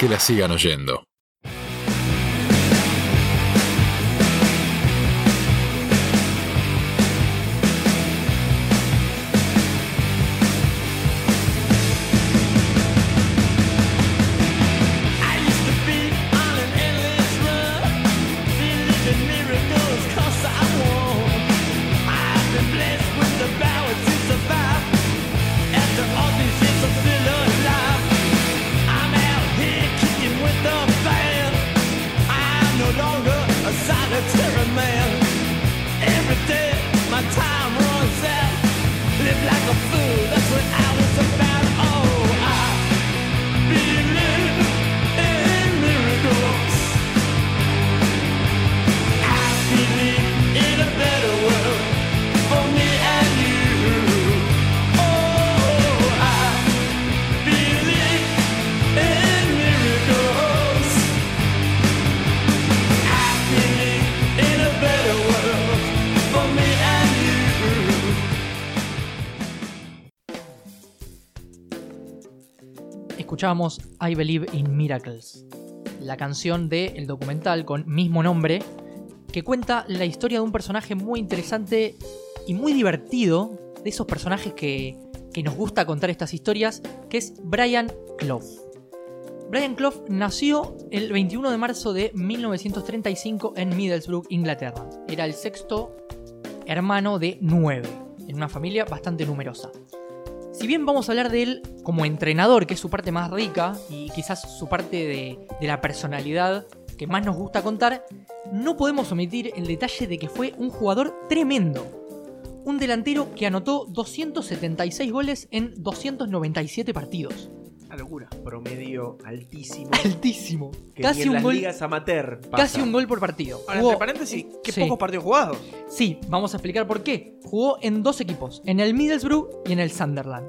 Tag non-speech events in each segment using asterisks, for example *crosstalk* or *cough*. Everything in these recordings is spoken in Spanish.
que la sigan oyendo. Escuchábamos I Believe in Miracles, la canción del documental con mismo nombre, que cuenta la historia de un personaje muy interesante y muy divertido, de esos personajes que, que nos gusta contar estas historias, que es Brian Clough. Brian Clough nació el 21 de marzo de 1935 en Middlesbrough, Inglaterra. Era el sexto hermano de nueve, en una familia bastante numerosa. Si bien vamos a hablar de él como entrenador, que es su parte más rica y quizás su parte de, la personalidad que más nos gusta contar, no podemos omitir el detalle de que fue un jugador tremendo. Un delantero que anotó 276 goles en 297 partidos. Una locura. Promedio altísimo. Altísimo. Que Casi ni en un las gol, ligas amateur pasa. casi un gol por partido. Ahora, Jugó- entre paréntesis, qué Sí. pocos partidos jugados. Sí, vamos a explicar por qué. Jugó en dos equipos, en el Middlesbrough y en el Sunderland.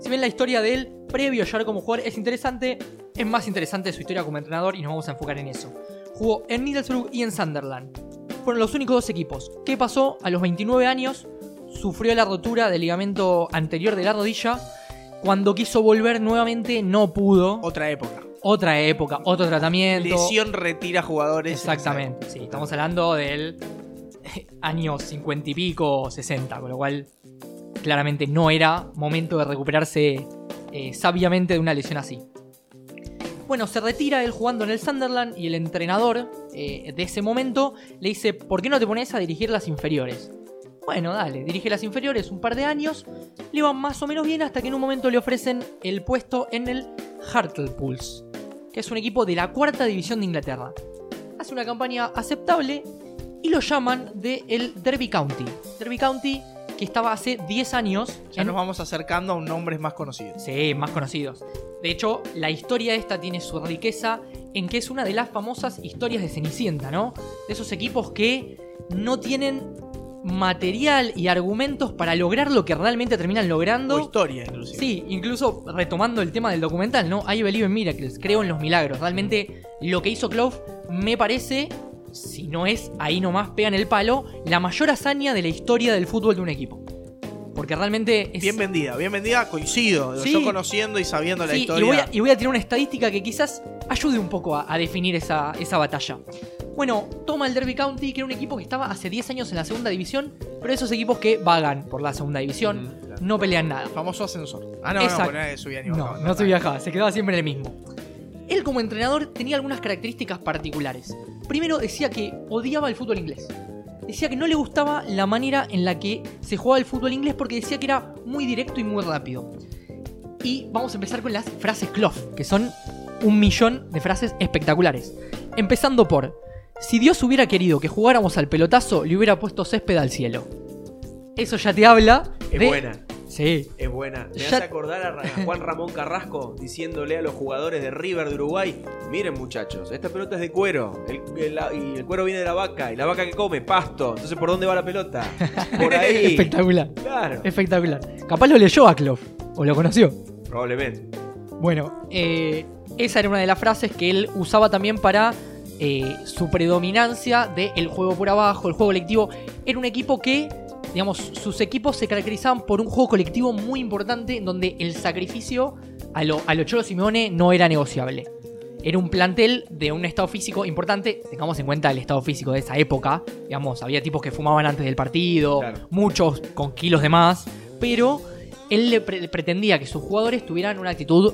Si bien la historia de él, previo a llegar como jugador, es interesante, es más interesante su historia como entrenador y nos vamos a enfocar en eso. Jugó en Middlesbrough y en Sunderland. Fueron los únicos dos equipos. ¿Qué pasó? A los 29 años sufrió la rotura del ligamento anterior de la rodilla. Cuando quiso volver nuevamente no pudo. Otra época. Otra época, otro tratamiento. Lesión retira jugadores. Exactamente, sí, estamos hablando del *laughs* año 50 y pico, 60, con lo cual claramente no era momento de recuperarse eh, sabiamente de una lesión así. Bueno, se retira él jugando en el Sunderland y el entrenador eh, de ese momento le dice, ¿por qué no te pones a dirigir las inferiores? Bueno, dale, dirige las inferiores un par de años, le va más o menos bien hasta que en un momento le ofrecen el puesto en el Hartlepool, que es un equipo de la cuarta división de Inglaterra hace una campaña aceptable y lo llaman de el Derby County. Derby County que estaba hace 10 años Ya en- nos vamos acercando a un nombres más conocidos. Sí, más conocidos. De hecho, la historia esta tiene su riqueza en que es una de las famosas historias de Cenicienta, ¿no? De esos equipos que no tienen material y argumentos para lograr lo que realmente terminan logrando. O historia, inclusive. Sí, incluso retomando el tema del documental, ¿no? I believe in miracles, creo en los milagros. Realmente lo que hizo Clough me parece, si no es ahí nomás pegan el palo, la mayor hazaña de la historia del fútbol de un equipo. Porque realmente es... Bien vendida, bien vendida, coincido. Sí. Yo conociendo y sabiendo la historia. Y voy, a, y voy a tirar una estadística que quizás ayude un poco a, a definir esa, esa batalla. Bueno, toma el Derby County, que era un equipo que estaba hace 10 años en la segunda división, pero esos equipos que vagan por la segunda división, Mm, claro. no pelean nada. Famoso ascensor. Ah, no, Exacto. no, no, subía ni No, bajaba. no se viajaba, se quedaba siempre en el mismo. Él como entrenador tenía algunas características particulares. Primero decía que odiaba el fútbol inglés. Decía que no le gustaba la manera en la que se jugaba el fútbol inglés porque decía que era muy directo y muy rápido. Y vamos a empezar con las frases Clough, que son un millón de frases espectaculares. Empezando por, si Dios hubiera querido que jugáramos al pelotazo, le hubiera puesto césped al cielo. Eso ya te habla Es de... buena, Sí, es buena. Me Ya- hace acordar a Juan Ramón Carrasco diciéndole a los jugadores de River de Uruguay: Miren, muchachos, esta pelota es de cuero. El, el- la- y el cuero viene de la vaca. Y la vaca que come, pasto. Entonces, ¿por dónde va la pelota? *laughs* Por ahí. espectacular. Claro. Espectacular. Capaz lo leyó a Clough. O lo conoció. Probablemente. Bueno, eh, esa era una de las frases que él usaba también para eh, su predominancia del juego por abajo, el juego colectivo. Era un equipo que, digamos, sus equipos se caracterizaban por un juego colectivo muy importante en donde el sacrificio a lo, a lo Cholo Simeone no era negociable. era un plantel de un estado físico importante. Tengamos en cuenta el estado físico de esa época. Digamos, había tipos que fumaban antes del partido, Claro. muchos con kilos de más. Pero él le pre- pretendía que sus jugadores tuvieran una actitud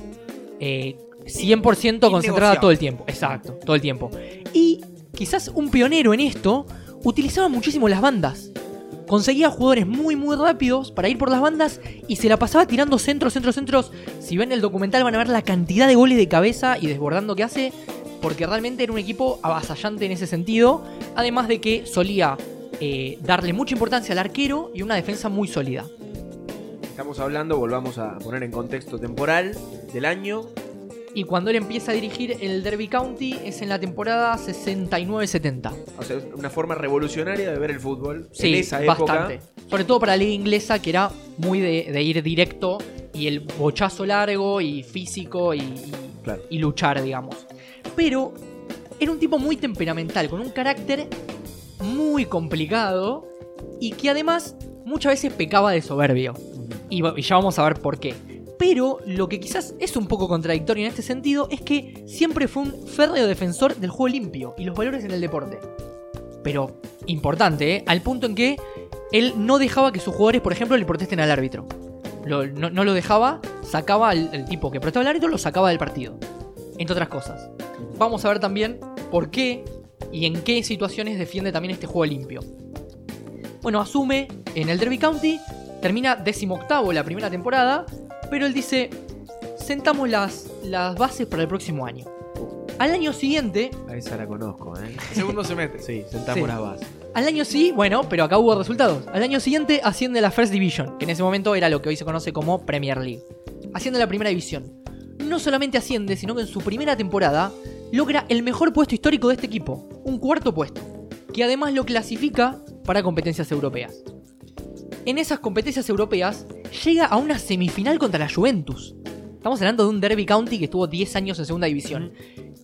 eh, 100% concentrada todo el tiempo. Exacto, todo el tiempo. Y quizás un pionero en esto utilizaba muchísimo las bandas. Conseguía jugadores muy muy rápidos para ir por las bandas y se la pasaba tirando centros, centros, centros. Si ven el documental van a ver la cantidad de goles de cabeza y desbordando que hace, porque realmente era un equipo avasallante en ese sentido. Además de que solía eh, darle mucha importancia al arquero y una defensa muy sólida. Estamos hablando, volvamos a poner en contexto temporal del año. Y cuando él empieza a dirigir el Derby County es en la temporada 69-70. O sea, una forma revolucionaria de ver el fútbol Sí, en esa época. bastante. Sobre todo para la liga inglesa, que era muy de, de ir directo y el bochazo largo y físico y, y- Claro. y luchar, digamos. Pero era un tipo muy temperamental, con un carácter muy complicado y que además muchas veces pecaba de soberbio. Y ya vamos a ver por qué. Pero lo que quizás es un poco contradictorio en este sentido es que siempre fue un férreo defensor del juego limpio y los valores en el deporte. Pero importante, ¿eh? al punto en que él no dejaba que sus jugadores, por ejemplo, le protesten al árbitro. No, lo dejaba, sacaba al, al tipo que protestaba al árbitro, lo sacaba del partido. Entre otras cosas. Vamos a ver también por qué y en qué situaciones defiende también este juego limpio. Bueno, asume en el Derby County, termina decimoctavo la primera temporada, pero él dice, sentamos las, las bases para el próximo año. Al año siguiente, A esa la conozco, ¿eh? Segundo semestre. Sí, sentamos Sí. las bases. al año sí, bueno, pero acá hubo resultados. Al año siguiente asciende a la First Division, que en ese momento era lo que hoy se conoce como Premier League. Asciende a la primera división. No solamente asciende, sino que en su primera temporada logra el mejor puesto histórico de este equipo, un cuarto puesto, que además lo clasifica para competencias europeas. En esas competencias europeas llega a una semifinal contra la Juventus. Estamos hablando de un Derby County que estuvo 10 años en segunda división.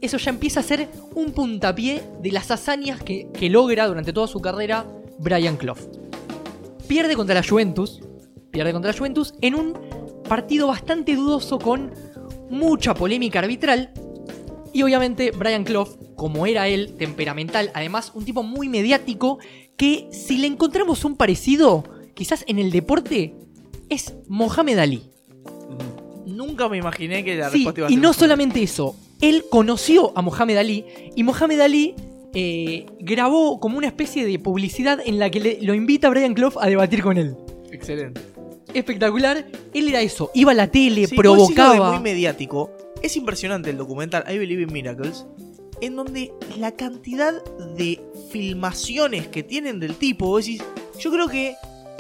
Eso ya empieza a ser un puntapié de las hazañas que, que logra durante toda su carrera Brian Clough. Pierde contra la Juventus, pierde contra la Juventus en un partido bastante dudoso con mucha polémica arbitral. Y obviamente Brian Clough, como era él, temperamental, además un tipo muy mediático, que si le encontramos un parecido, quizás en el deporte, es Mohamed Ali. Nunca me imaginé que la Sí, respuesta iba a y ser no Mohamed. solamente eso, él conoció a Mohamed Ali y Mohamed Ali eh, grabó como una especie de publicidad en la que le- lo invita a Brian Clough a debatir con él. Excelente. Espectacular, él era eso, iba a la tele, Sí, provocaba. muy mediático. Es impresionante el documental I Believe in Miracles, en donde la cantidad de filmaciones que tienen del tipo, vos decís, yo creo que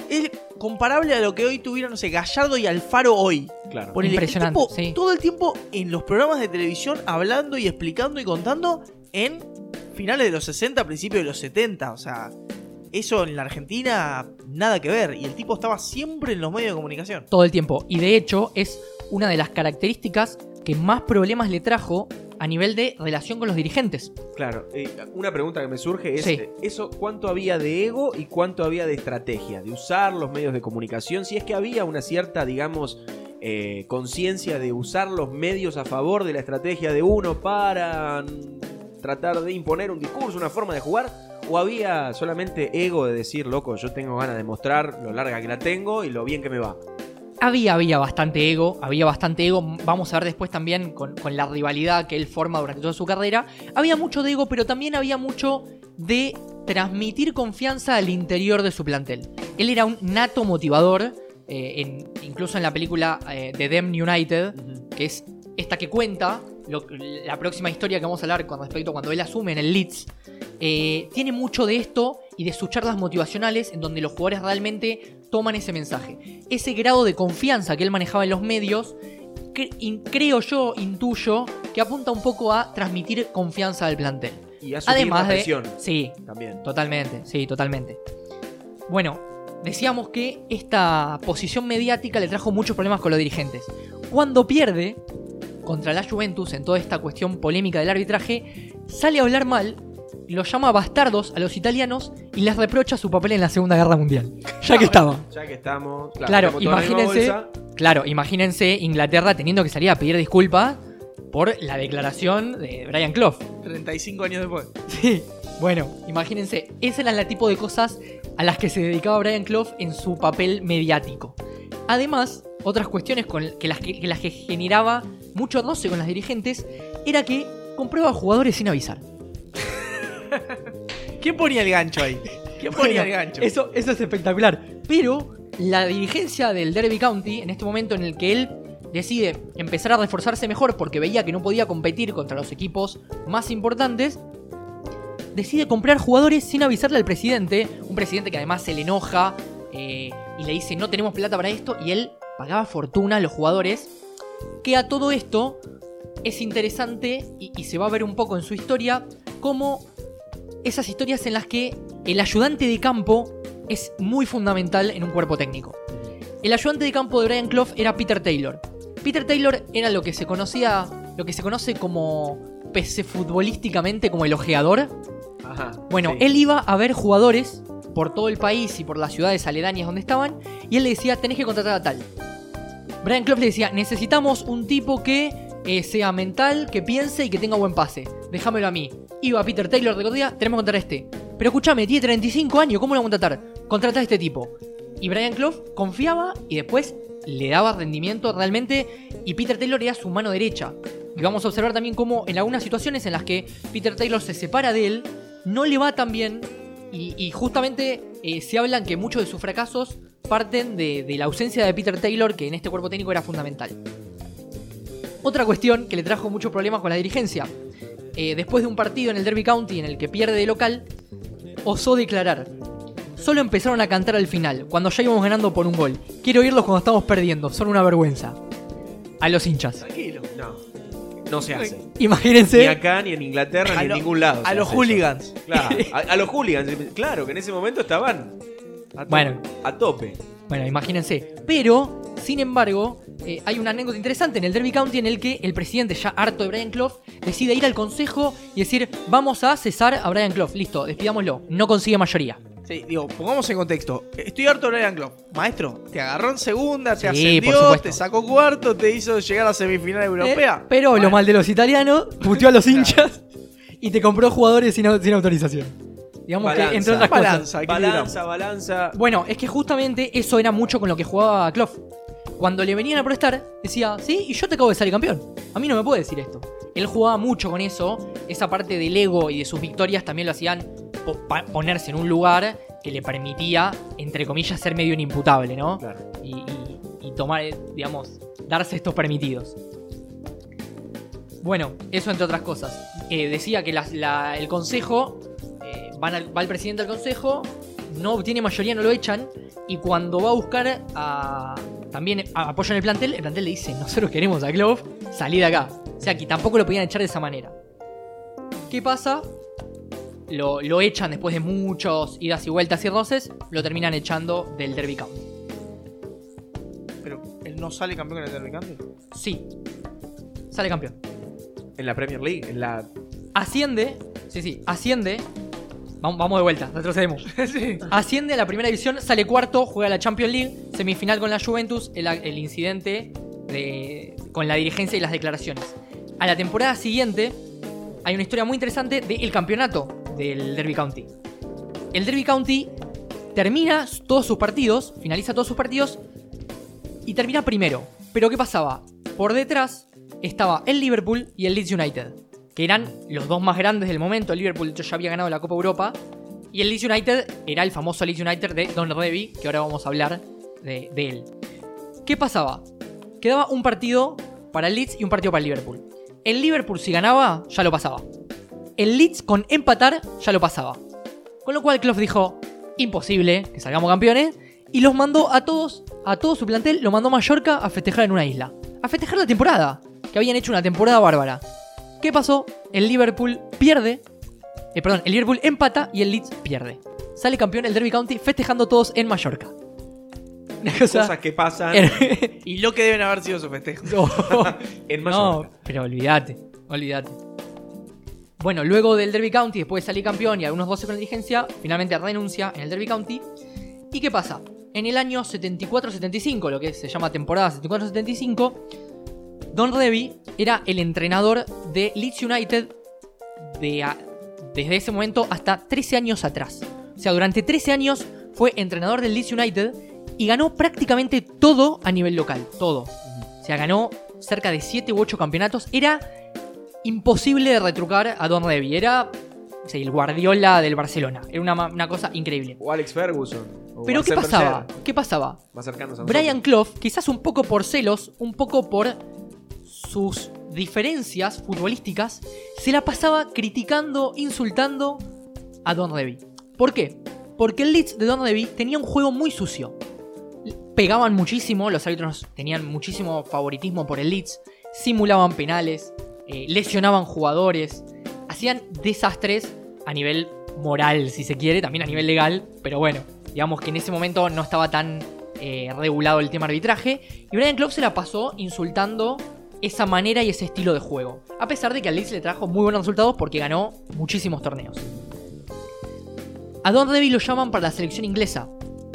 es comparable a lo que hoy tuvieron, no sé, Gallardo y Alfaro hoy. Claro. El Impresionante, tipo sí. Todo el tiempo en los programas de televisión hablando y explicando y contando en finales de los 60, principios de los 70. O sea, eso en la Argentina nada que ver. Y el tipo estaba siempre en los medios de comunicación. todo el tiempo. Y de hecho es una de las características que más problemas le trajo a nivel de relación con los dirigentes. Claro, eh, una pregunta que me surge es Sí. eh, eso cuánto había de ego y cuánto había de estrategia, de usar los medios de comunicación, si es que había una cierta, digamos, eh, conciencia de usar los medios a favor de la estrategia de uno para tratar de imponer un discurso, una forma de jugar, o había solamente ego de decir, loco, yo tengo ganas de mostrar lo larga que la tengo y lo bien que me va. Había, había bastante ego, había bastante ego. Vamos a ver después también con, con la rivalidad que él forma durante toda su carrera. Había mucho de ego, pero también había mucho de transmitir confianza al interior de su plantel. Él era un nato motivador, eh, en- incluso en la película eh, The Dem United, que es esta que cuenta lo- la próxima historia que vamos a hablar con respecto a cuando él asume en el Leeds. eh, tiene mucho de esto y de sus charlas motivacionales en donde los jugadores realmente toman ese mensaje. Ese grado de confianza que él manejaba en los medios, cre- creo yo, intuyo, que apunta un poco a transmitir confianza al plantel. Y asumir Además de... presión Sí, también. Totalmente, sí, totalmente. Bueno, decíamos que esta posición mediática le trajo muchos problemas con los dirigentes. Cuando pierde contra la Juventus en toda esta cuestión polémica del arbitraje, sale a hablar mal, los llama bastardos a los italianos y les reprocha su papel en la Segunda Guerra Mundial. Ya que estaba. Ya que estamos, Claro, imagínense, claro, imagínense Inglaterra teniendo que salir a pedir disculpas por la declaración de Brian Clough. 35 años después. Sí. Bueno, imagínense, ese era el tipo de cosas a las que se dedicaba Brian Clough en su papel mediático. Además, otras cuestiones con que, las que, que las que generaba mucho roce con las dirigentes era que compraba jugadores sin avisar. ¿Quién ponía el gancho ahí? ¿Quién ponía el gancho? Eso, eso es espectacular. Pero la dirigencia del Derby County, en este momento en el que él decide empezar a reforzarse mejor porque veía que no podía competir contra los equipos más importantes, decide comprar jugadores sin avisarle al presidente. Un presidente que además se le enoja eh, y le dice no tenemos plata para esto y él pagaba fortuna a los jugadores. Que a todo esto es interesante y, y se va a ver un poco en su historia cómo esas historias en las que el ayudante de campo es muy fundamental en un cuerpo técnico. El ayudante de campo de Brian Clough era Peter Taylor. Peter Taylor era lo que se conocía, lo que se conoce como pese futbolísticamente como el ojeador. Ajá. Bueno, sí. él iba a ver jugadores por todo el país y por las ciudades aledañas donde estaban y él le decía, tenés que contratar a tal. Brian Clough le decía, necesitamos un tipo que eh, sea mental, que piense y que tenga buen pase. Déjamelo a mí. Iba Peter Taylor, recordía, tenemos que contratar a este. Pero escúchame, tiene 35 años, ¿cómo lo vamos a contratar? Contrata a este tipo. Y Brian Clough confiaba y después le daba rendimiento realmente y Peter Taylor era su mano derecha. Y vamos a observar también cómo en algunas situaciones en las que Peter Taylor se separa de él, no le va tan bien y, justamente eh, se hablan que muchos de sus fracasos parten de, de la ausencia de Peter Taylor, que en este cuerpo técnico era fundamental. Otra cuestión que le trajo muchos problemas con la dirigencia. Eh, después de un partido en el Derby County en el que pierde de local, osó declarar. Solo empezaron a cantar al final, cuando ya íbamos ganando por un gol. Quiero oírlos cuando estamos perdiendo, son una vergüenza. A los hinchas. Tranquilo. No. No se hace. Ni Imagínense. acá, ni en Inglaterra, A ni lo- en ningún lado. A los eso. hooligans. Claro, *laughs* a, a los hooligans. Claro, que en ese momento estaban. A Bueno. A tope. Bueno, imagínense. Pero, sin embargo, eh, hay una anécdota interesante en el Derby County en el que el presidente, ya harto de Brian Clough, decide ir al consejo y decir, vamos a cesar a Brian Clough. Listo, despidámoslo. No consigue mayoría. Sí, digo, pongamos en contexto. Estoy harto de Brian Clough. Maestro, te agarró en segunda, te Sí, por ascendió, supuesto. te sacó cuarto, te hizo llegar a la semifinal europea. Eh, pero lo mal de los italianos, puteó a los hinchas y te compró jugadores sin, au- sin autorización. Digamos Balanza. que, entre otras cosas. Balanza, equilibramos. Balanza, balanza. Bueno, es que justamente eso era mucho con lo que jugaba Clough. Cuando le venían a prestar, decía, sí, y yo te acabo de salir campeón. A mí no me puede decir esto. Él jugaba mucho con eso. Esa parte del ego y de sus victorias también lo hacían ponerse en un lugar que le permitía, entre comillas, ser medio inimputable, ¿no? Claro. Y, y- y tomar, eh, digamos, darse estos permitidos. Bueno, eso entre otras cosas. Eh, decía que la- el consejo, eh, van al- va el presidente del consejo, no obtiene mayoría, no lo echan, y cuando va a buscar a, también a- apoyo en el plantel, el plantel le dice, nosotros queremos a Clove, salí de acá. O sea que tampoco lo podían echar de esa manera. ¿Qué pasa? Lo, lo echan después de muchos idas y vueltas y roces, lo terminan echando del Derby County. Pero él no sale campeón en el Derby County. Sí, sale campeón. En la Premier League, en la. Asciende, sí, sí, asciende. Vamos, de vuelta, retrocedemos. *laughs* sí. Asciende a la primera división, sale cuarto, juega la Champions League, semifinal con la Juventus, el, el incidente de- con la dirigencia y las declaraciones. A la temporada siguiente hay una historia muy interesante del campeonato del Derby County. El Derby County termina todos sus partidos, finaliza todos sus partidos y termina primero. Pero ¿qué pasaba? Por detrás estaba el Liverpool y el Leeds United, que eran los dos más grandes del momento. El Liverpool de ya había ganado la Copa Europa y el Leeds United era el famoso Leeds United de Don Revy, que ahora vamos a hablar de, de él. ¿Qué pasaba? Quedaba un partido para el Leeds y un partido para el Liverpool. El Liverpool si ganaba, ya lo pasaba. El Leeds con empatar, ya lo pasaba. Con lo cual Klopp dijo, imposible que salgamos campeones. Y los mandó a todos, a todo su plantel, lo mandó a Mallorca a festejar en una isla. A festejar la temporada. Que habían hecho una temporada bárbara. ¿Qué pasó? El Liverpool pierde. eh, perdón, el Liverpool empata y el Leeds pierde. Sale campeón el Derby County festejando todos en Mallorca. Una *laughs* cosa... Cosas que pasan Y lo que deben haber sido sus festejos. *laughs* No. *laughs* en No, Mallorca. pero olvídate, olvídate. Bueno, luego del Derby County, después de salir campeón y algunos 12 con la dirigencia, finalmente renuncia en el Derby County. ¿Y qué pasa? En el año 74-75, lo que se llama temporada 74-75, Don Revy era el entrenador de Leeds United de a- desde ese momento hasta 13 años atrás. O sea, durante 13 años fue entrenador del Leeds United y ganó prácticamente todo a nivel local. Todo. O sea, ganó cerca de 7 u 8 campeonatos. Era imposible de retrucar a Don Revy. Era o sea, el Guardiola del Barcelona. Era una, una cosa increíble. O Alex Ferguson. o Pero ¿qué pasaba? ¿Qué pasaba? Más cercanos a Brian. Clough, quizás un poco por celos, un poco por sus diferencias futbolísticas, se la pasaba criticando, insultando a Don Revy. ¿Por qué? Porque el Leeds de Don Revy tenía un juego muy sucio. Pegaban muchísimo, los árbitros tenían muchísimo favoritismo por el Leeds, simulaban penales, eh, lesionaban jugadores, hacían desastres a nivel moral, si se quiere, también a nivel legal, pero bueno, digamos que en ese momento no estaba tan eh, regulado el tema arbitraje, y Brian Clough se la pasó insultando esa manera y ese estilo de juego, a pesar de que al Leeds le trajo muy buenos resultados porque ganó muchísimos torneos. A Don Revy lo llaman para la selección inglesa.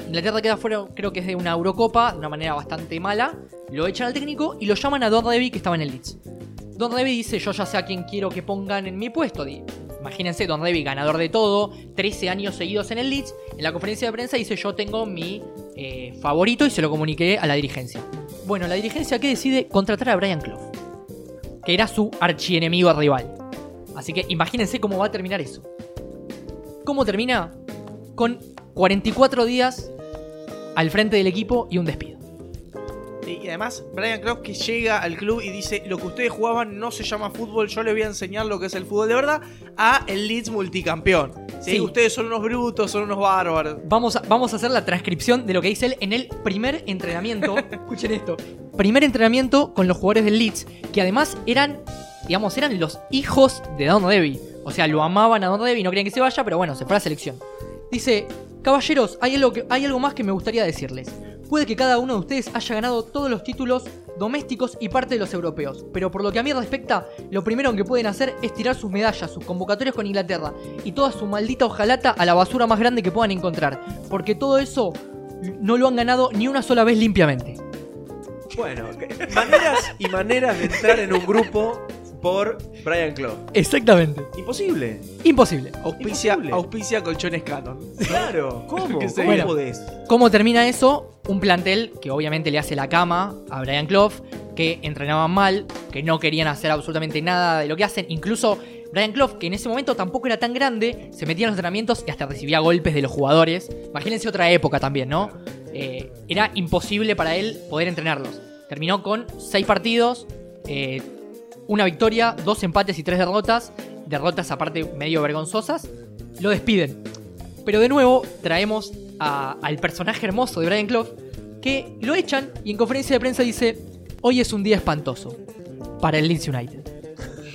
Inglaterra queda fuera, creo que es de una Eurocopa, de una manera bastante mala. Lo echan al técnico y lo llaman a Don Revy que estaba en el Leeds. Don Revy dice, yo ya sé a quién quiero que pongan en mi puesto. Imagínense, Don Revy, ganador de todo, 13 años seguidos en el Leeds. En la conferencia de prensa dice, yo tengo mi eh, favorito y se lo comuniqué a la dirigencia. Bueno, la dirigencia que decide contratar a Brian Clough, que era su archienemigo rival. Así que imagínense cómo va a terminar eso. ¿Cómo termina? Con 44 días al frente del equipo y un despido. Y además, Brian que llega al club y dice: Lo que ustedes jugaban no se llama fútbol, yo les voy a enseñar lo que es el fútbol de verdad a el Leeds multicampeón. ¿sí? Sí. Ustedes son unos brutos, son unos bárbaros. Vamos a, vamos a hacer la transcripción de lo que dice él en el primer entrenamiento. *laughs* Escuchen esto. Primer entrenamiento con los jugadores del Leeds, que además eran, digamos, eran los hijos de Don Revy. O sea, lo amaban a Don Revy, no querían que se vaya, pero bueno, se fue a la selección. Dice, caballeros, hay algo, que, hay algo más que me gustaría decirles. Puede que cada uno de ustedes haya ganado todos los títulos domésticos y parte de los europeos, pero por lo que a mí respecta, lo primero que pueden hacer es tirar sus medallas, sus convocatorias con Inglaterra y toda su maldita hojalata a la basura más grande que puedan encontrar, porque todo eso no lo han ganado ni una sola vez limpiamente. Bueno, maneras y maneras de entrar en un grupo por Brian Clough. Exactamente. Imposible. Imposible. Auspicia, Imposible. auspicia colchones canon. Claro. *laughs* ¿Cómo? Que se- ¿Cómo Bueno. podés? ¿Cómo termina eso? Un plantel que obviamente le hace la cama a Brian Clough, que entrenaban mal, que no querían hacer absolutamente nada de lo que hacen. Incluso Brian Clough, que en ese momento tampoco era tan grande, se metía en los entrenamientos y hasta recibía golpes de los jugadores. Imagínense otra época también, ¿no? Eh, era imposible para él poder entrenarlos. Terminó con seis partidos, eh, una victoria, dos empates y tres derrotas. Derrotas aparte medio vergonzosas. Lo despiden. Pero de nuevo traemos a- al personaje hermoso de Brian Clough que lo echan y en conferencia de prensa dice, hoy es un día espantoso para el Leeds United.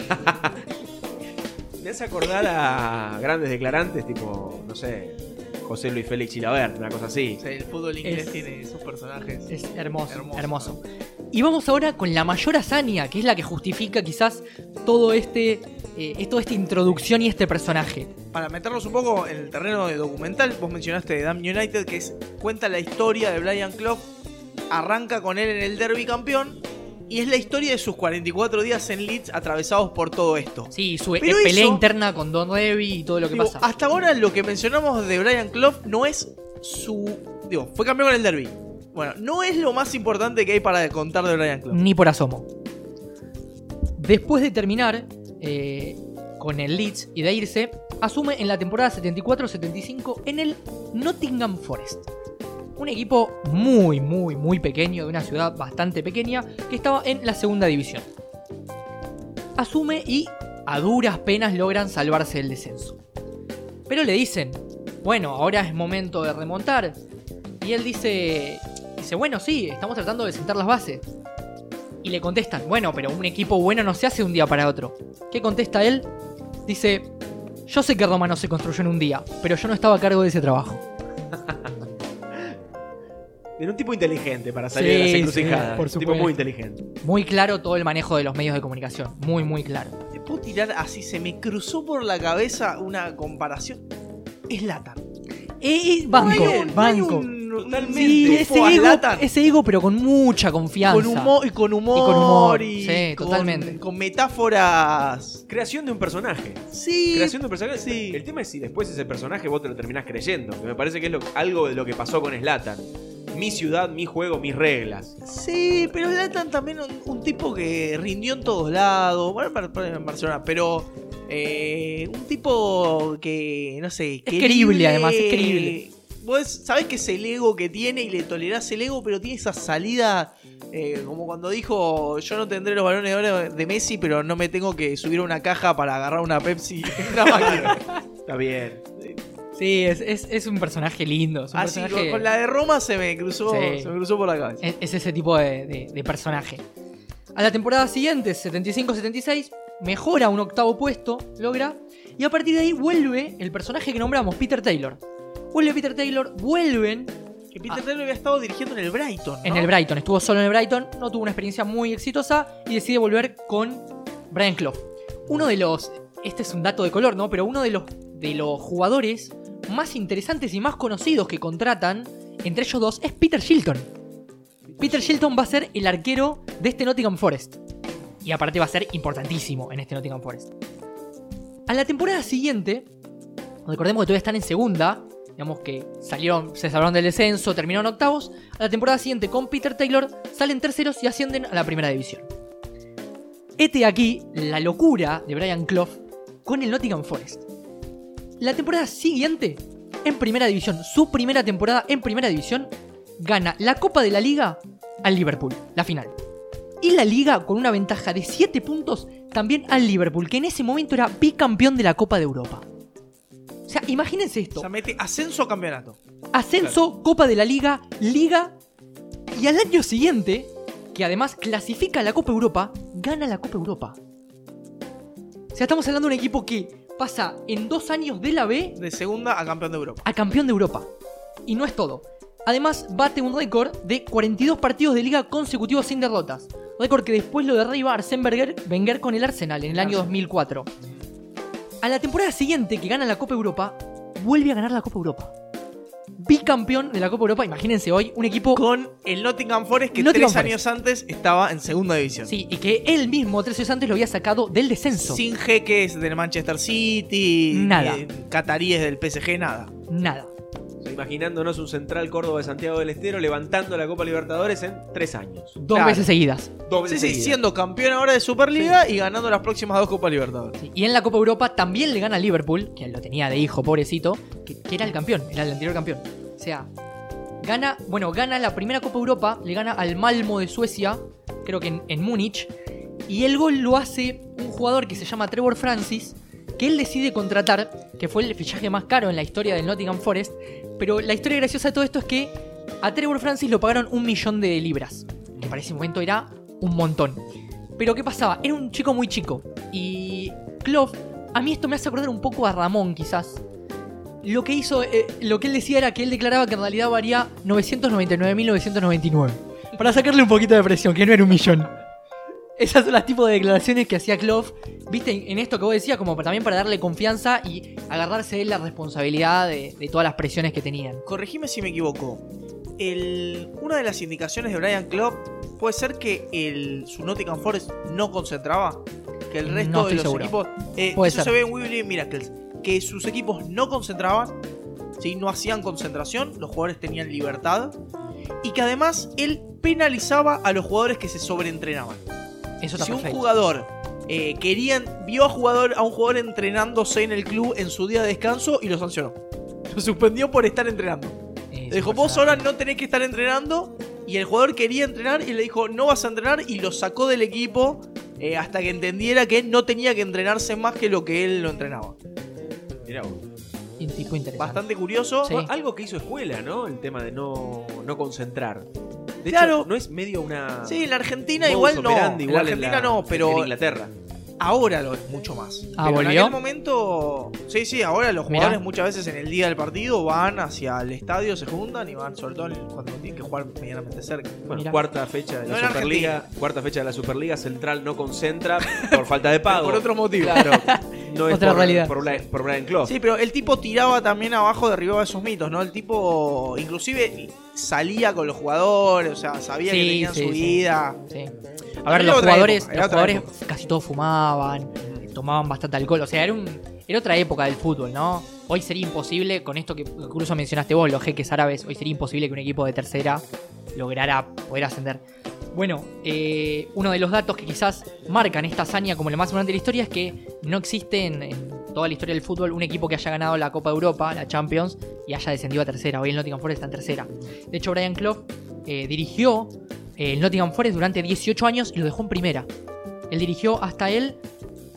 *laughs* Me hace acordar a grandes declarantes tipo, no sé, José Luis Félix Gilabert, una cosa así. O sea, el fútbol inglés Es- tiene esos personajes. Es hermoso, Hermoso. hermoso. Y vamos ahora con la mayor hazaña, que es la que justifica quizás todo este, eh, toda esta introducción y este personaje. Para meternos un poco en el terreno de documental, vos mencionaste Damn United, que es, cuenta la historia de Brian Clough, arranca con él en el derby campeón, y es la historia de sus 44 días en Leeds atravesados por todo esto. Sí, su Pero eh, pelea eso- interna con Don Revy y todo lo que Digo, pasa. hasta ahora lo que mencionamos de Brian Clough no es su... Digo, fue campeón con el derby. Bueno, no es lo más importante que hay para contar de Brian Clough. Ni por asomo. Después de terminar eh, con el Leeds y de irse, asume en la temporada 74-75 en el Nottingham Forest. Un equipo muy, muy, muy pequeño, de una ciudad bastante pequeña, que estaba en la segunda división. Asume y a duras penas logran salvarse del descenso. Pero le dicen, bueno, ahora es momento de remontar. Y él dice, dice, bueno, sí, estamos tratando de sentar las bases. Y le contestan, bueno, pero un equipo bueno no se hace de un día para otro. ¿Qué contesta él? Dice, yo sé que Roma no se construyó en un día, pero yo no estaba a cargo de ese trabajo. *laughs* Era un tipo inteligente para salir Sí, de las sí, encrucijadas. por un tipo muy inteligente. Muy claro todo el manejo de los medios de comunicación. Muy, muy claro. Te puedo tirar así, se me cruzó por la cabeza una comparación. Es Latan. Eh, eh, banco, no hay, un, no hay banco. un, Totalmente. Sí, ese ego, Zlatan ese ego, pero con mucha confianza. con humor y con humor, Y con humor, y sí, con- totalmente. con metáforas. Creación de un personaje. Sí, Creación de un personaje. Sí. El tema es si después ese personaje vos te lo terminás creyendo. Que me parece que es lo- algo de lo que pasó con Slatan. Mi ciudad, mi juego, mis reglas. Sí, pero Zlatan también un, un tipo que rindió en todos lados. Bueno, en Barcelona, pero eh, un tipo que, no sé, Es querible, además, es querible. Vos sabés que es el ego que tiene y le tolerás el ego, pero tiene esa salida. eh, como cuando dijo: Yo no tendré los balones de oro de Messi, pero no me tengo que subir a una caja para agarrar una Pepsi. en una *laughs* máquina. Está bien. Sí, es, es- es un personaje lindo. Es un Así, personaje- con, con la de Roma se me cruzó, Sí. se me cruzó por la cabeza. es, es ese tipo de, de- de personaje. A la temporada siguiente, 75-76, mejora un octavo puesto, logra. Y a partir de ahí vuelve el personaje que nombramos, Peter Taylor. Vuelve Peter Taylor, vuelven Que Peter Taylor había estado dirigiendo en el Brighton. ¿no? En el Brighton. Estuvo solo en el Brighton, no tuvo una experiencia muy exitosa y decide volver con Brian Clough. Uno de los. Este es un dato de color, ¿no? Pero uno de los, de los jugadores más interesantes y más conocidos que contratan, entre ellos dos, es Peter Shilton. Peter Shilton va a ser el arquero de este Nottingham Forest. Y aparte va a ser importantísimo en este Nottingham Forest. A la temporada siguiente, recordemos que todavía están en segunda, digamos que salieron, se salvaron del descenso, terminaron octavos. A la temporada siguiente con Peter Taylor salen terceros y ascienden a la primera división. Este aquí la locura de Brian Clough con el Nottingham Forest. La temporada siguiente, en primera división, su primera temporada en primera división, gana la Copa de la Liga al Liverpool, la final. Y la Liga con una ventaja de 7 puntos también al Liverpool, que en ese momento era bicampeón de la Copa de Europa. O sea, imagínense esto. O sea, mete ascenso a campeonato. Ascenso, Copa de la Liga, Liga. Y al año siguiente, que además clasifica a la Copa Europa, gana la Copa Europa. O sea, estamos hablando de un equipo que pasa en dos años de la B De segunda a campeón de Europa. a campeón de Europa. Y no es todo. Además, bate un récord de 42 partidos de liga consecutivos sin derrotas. Récord que después lo derriba Arsène Wenger, Wenger con el Arsenal en el año 2004. A la temporada siguiente que gana la Copa Europa, vuelve a ganar la Copa Europa. Bicampeón de la Copa Europa, imagínense hoy, un equipo... Con el Nottingham Forest que Nottingham tres Forest. años antes estaba en segunda división. Sí, y que él mismo tres años antes lo había sacado del descenso. Sin jeques del Manchester City. Nada. Cataríes del PSG, nada. Nada. Sea, imaginándonos un central Córdoba de Santiago del Estero levantando la Copa Libertadores en tres años. Dos Claro. veces seguidas. Dos Sí, veces sí, seguidas. siendo campeón ahora de Superliga y ganando las próximas dos Copas Libertadores. Sí, Y en la Copa Europa también le gana a Liverpool, que lo tenía de hijo, pobrecito, que, que era el campeón, era el anterior campeón. O sea, gana, bueno, gana la primera Copa Europa, le gana al Malmo de Suecia, creo que en, en Múnich, y el gol lo hace un jugador que se llama Trevor Francis, que él decide contratar, que fue el fichaje más caro en la historia del Nottingham Forest, pero la historia graciosa de todo esto es que a Trevor Francis lo pagaron un millón de libras, que para ese momento era un montón. Pero ¿qué pasaba? Era un chico muy chico. Y Clough, a mí esto me hace acordar un poco a Ramón, quizás. Lo que hizo, eh, lo que él decía era que él declaraba que en realidad valía 999.999. Para sacarle un poquito de presión, que no era un millón. Esas son las tipos de declaraciones que hacía Clough, viste, en esto que vos decías, como también para darle confianza y agarrarse de la responsabilidad de, de todas las presiones que tenían. Corregime si me equivoco. El, una de las indicaciones de Brian Clough puede ser que el, su Nottingham Forest no concentraba. Que el resto No de los seguro. equipos. eh, Puede eso ser. se ve en Weebly Miracles. Que sus equipos no concentraban. ¿sí? No hacían concentración. Los jugadores tenían libertad. Y que además él penalizaba a los jugadores que se sobreentrenaban. Eso está Si un jugador eh, querían, vio a, jugador, a un jugador entrenándose en el club en su día de descanso y lo sancionó. Lo suspendió por estar entrenando. Le dijo, vos ahora no tenés que estar entrenando. Y el jugador quería entrenar y le dijo, no vas a entrenar. Y lo sacó del equipo eh, hasta que entendiera que no tenía que entrenarse más que lo que él lo entrenaba. Mirá vos. Un tipo interesante. Bastante curioso. Sí. Bueno, Algo que hizo escuela, ¿no? El tema de no, no concentrar. De Claro. hecho, no es medio una. Sí, en la Argentina igual no. En la Argentina en no, en pero Inglaterra. ahora lo es mucho más. Ah, pero en aquel momento. Sí, sí, ahora los Mirá. jugadores muchas veces en el día del partido van hacia el estadio, se juntan y van, sobre todo cuando tienen que jugar medianamente cerca. Bueno, Mirá. cuarta fecha de No la en Superliga. Cuarta fecha de la Superliga. Central no concentra por falta de *laughs* pago. Por otro motivo. Claro. *laughs* no es Otra por, realidad. por, Brian, por Brian Clough. Sí, pero el tipo tiraba también abajo, derribaba esos mitos, ¿no? El tipo inclusive salía con los jugadores, o sea, sabía que tenían sí, su sí. vida. Sí. A Era ver, los otra jugadores, época, era los otra jugadores casi todos fumaban, tomaban bastante alcohol. O sea, era, un, era otra época del fútbol, ¿no? Hoy sería imposible, con esto que incluso mencionaste vos, los jeques árabes, hoy sería imposible que un equipo de tercera lograra poder ascender. Bueno, eh, uno de los datos que quizás marcan esta hazaña como lo más importante de la historia es que no existe en, en toda la historia del fútbol un equipo que haya ganado la Copa de Europa, la Champions, y haya descendido a tercera. Hoy el Nottingham Forest está en tercera. De hecho, Brian Clough eh, dirigió eh, el Nottingham Forest durante 18 años y lo dejó en primera. Él dirigió hasta él.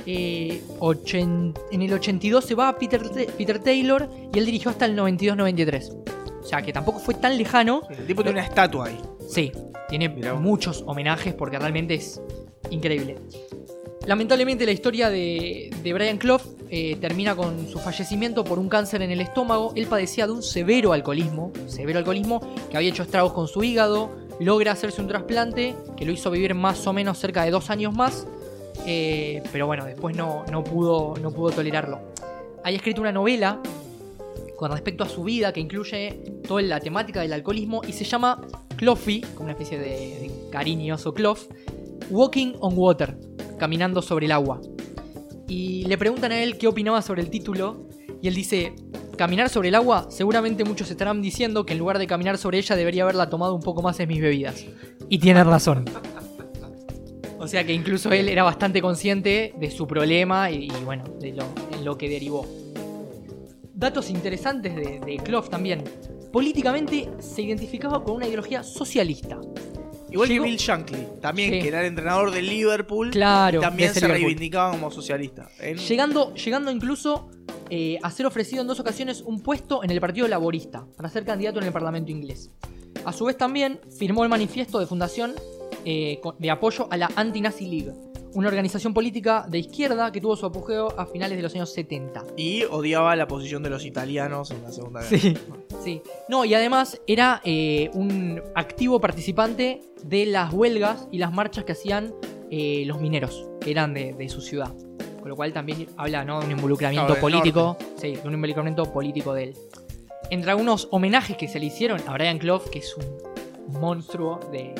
eh, ochen- en el 82 se va Peter, Ta- Peter Taylor y él dirigió hasta el 92-93. O sea que tampoco fue tan lejano. El tipo tiene una estatua ahí. Sí, tiene muchos homenajes porque realmente es increíble. Lamentablemente la historia de, de Brian Clough eh, termina con su fallecimiento por un cáncer en el estómago. Él padecía de un severo alcoholismo, severo alcoholismo que había hecho estragos con su hígado. Logra hacerse un trasplante que lo hizo vivir más o menos cerca de dos años más. eh, pero bueno, después no, no, pudo, no pudo tolerarlo. Hay escrito una novela con respecto a su vida que incluye toda la temática del alcoholismo y se llama Cloughy, como una especie de, cariñoso Clough, Walking on Water, caminando sobre el agua. Y le preguntan a él qué opinaba sobre el título y él dice, caminar sobre el agua, seguramente muchos estarán diciendo que en lugar de caminar sobre ella debería haberla tomado un poco más en mis bebidas. Y tiene razón. O sea que incluso él era bastante consciente de su problema y, bueno, de lo que derivó. Datos interesantes de, de Clough también. Políticamente se identificaba con una ideología socialista. Igual Llegó- que Bill Shankly, también, Sí. que era el entrenador del Liverpool. Claro, también de se Liverpool. reivindicaba como socialista. En- Llegando, llegando incluso eh, a ser ofrecido en dos ocasiones un puesto en el Partido Laborista para ser candidato en el Parlamento inglés. A su vez también firmó el manifiesto de fundación eh, de apoyo a la Anti-Nazi League, una organización política de izquierda que tuvo su apogeo a finales de los años 70. Y odiaba la posición de los italianos en la Segunda Guerra. Sí, sí. No, y además era eh, un activo participante de las huelgas y las marchas que hacían eh, los mineros, que eran de, de su ciudad. Con lo cual también habla ¿no? de un involucramiento Claro, político. Sí, de un involucramiento político de él. Entre algunos homenajes que se le hicieron a Brian Clough, que es un monstruo de,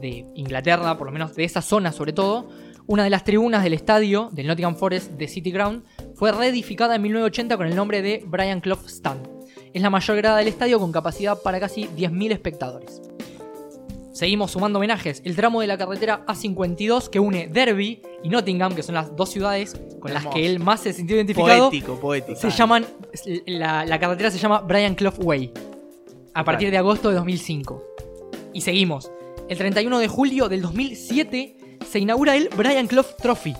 de Inglaterra, por lo menos de esa zona sobre todo, una de las tribunas del estadio del Nottingham Forest de City Ground fue reedificada en 1980 con el nombre de Brian Clough Stand. Es la mayor grada del estadio con capacidad para casi 10.000 espectadores. Seguimos sumando homenajes. El tramo de la carretera A52 que une Derby y Nottingham, que son las dos ciudades con las que él más se sintió identificado, Poético, poético. se llaman. La, la carretera se llama Brian Clough Way. A partir de agosto de 2005. Y seguimos. El 31 de julio del 2007 se inaugura el Brian Clough Trophy.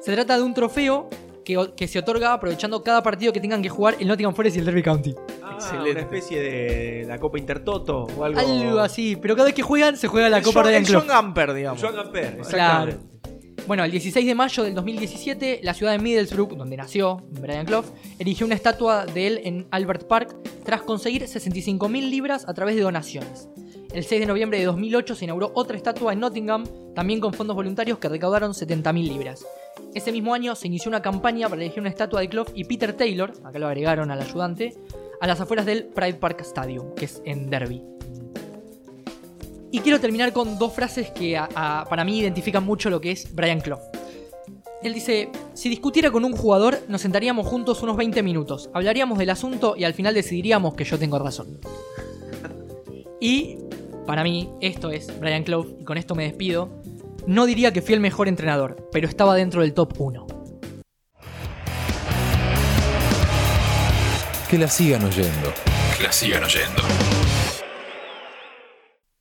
Se trata de un trofeo que, se otorga aprovechando cada partido que tengan que jugar el Nottingham Forest y el Derby County. Ah, Excelente. Una especie de la Copa Intertoto o algo. Algo así. Pero cada vez que juegan se juega la El Copa John, Brian el Clough. John Gamper, digamos. Joan Gamper, Claro. exactamente. Bueno, el 16 de mayo del 2017, la ciudad de Middlesbrough, donde nació Brian Clough, erigió una estatua de él en Albert Park tras conseguir 65.000 libras a través de donaciones. El 6 de noviembre de 2008 se inauguró otra estatua en Nottingham, también con fondos voluntarios que recaudaron 70.000 libras. Ese mismo año se inició una campaña para elegir una estatua de Clough y Peter Taylor, acá lo agregaron al ayudante, a las afueras del Pride Park Stadium, que es en Derby. Y quiero terminar con dos frases que a- para mí identifican mucho lo que es Brian Clough. Él dice, si discutiera con un jugador, nos sentaríamos juntos unos 20 minutos, hablaríamos del asunto y al final decidiríamos que yo tengo razón. Y para mí esto es Brian Clough y con esto me despido. No diría que fui el mejor entrenador, pero estaba dentro del top 1. Que la sigan oyendo. Que la sigan oyendo.